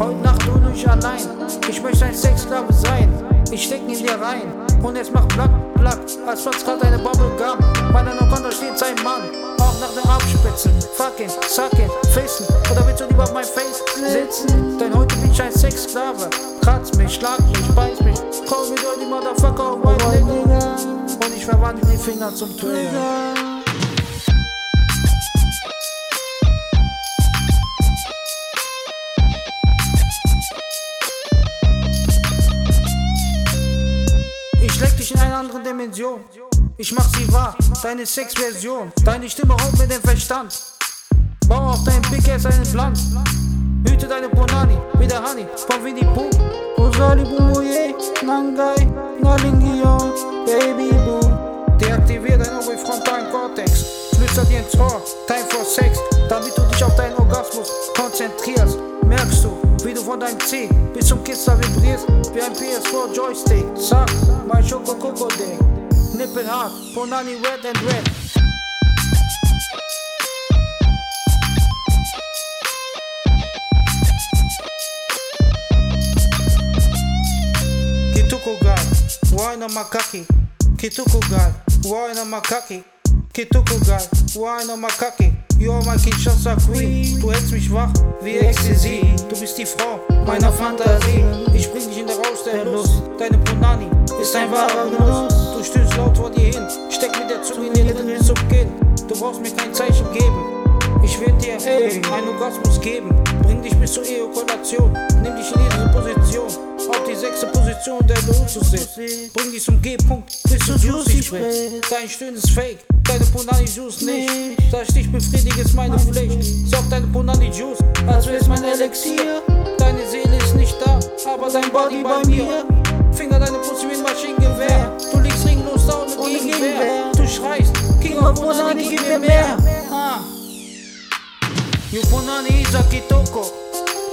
Heute Nacht du nicht allein. Ich möchte ein Sexsklave sein. Ich steck in dir rein. Und jetzt mach Black, Black, als platzt grad eine Bubblegum. Bei deiner Konto steht sein Mann. Auch nach dem Abspitzen. Fucking, sucking, fissen. Oder willst du lieber auf mein Face sitzen? Denn heute bin ich ein Sexsklave. Kratz mich, schlag mich, beiß mich. Call me dirty motherfucker, white nigga. Und ich verwandle die Finger zum Trigger. Dimension. Ich mach sie wahr, deine Sexversion. Deine Stimme haut mir den Verstand. Bau auf dein Big Ass einen Plan. Hüte deine Bonani, wie der Honey von Winnie Pooh. Rosali Bumuye, Nangai, Nalingio, Baby Boo. Deaktivier deinen orbifrontalen Cortex. Flüster dir ins Ohr, Time for Sex. Damit du dich auf deinen Orgasmus konzentrierst, merkst du, wie du von deinem C bis zum Kister vibrierst, wie ein PS4 Joystick. Sag, mein Schoko hart, Bonani red and red. Wine on makaki. Wine on makaki. Wine on makaki. You are my Kinshasa Queen. Du hältst mich wach wie Ecstasy. Du bist die Frau meiner Fantasie. Ich bring dich in der Rausch der Lust. Deine Punani ist ein wahrer Genuss. Du stöhnst laut vor dir hin. Steck mit der Zunge in die Lippen bis zum Kinn. Du brauchst mir kein Zeichen geben. Ich will dir ey, einen Orgasmus geben. Bring dich bis zur Ejakulation. Nimm dich in diese Position. Auf die sechste Position, der du zu sitzt. Bring dich zum G-Punkt, bis du Juicy sprichst. Dein Stöhnen ist fake, deine Punani Juice nicht. Da ich dich befriedige, ist meine Pflicht. Saug deine Punani Juice, als wäre es mein Elixier. Deine Seele ist nicht da, aber dein Body bei mir. You Punani is a kitoko.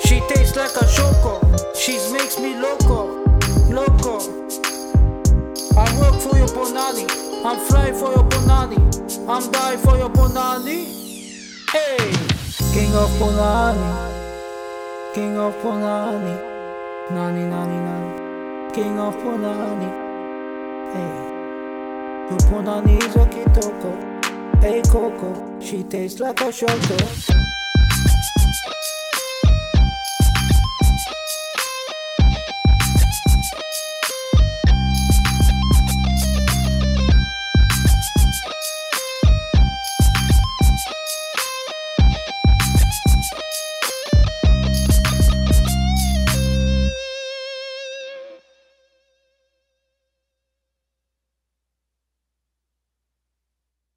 She tastes like a choco. She makes me loco, loco. I work for your Punani. I'm fly for your Punani. I'm die for your Punani. Hey, King of Punani. King of Punani. Nani, nani, nani. King of Punani. Hey. You Punani is a kitoko. Hey Coco, she tastes like a choco.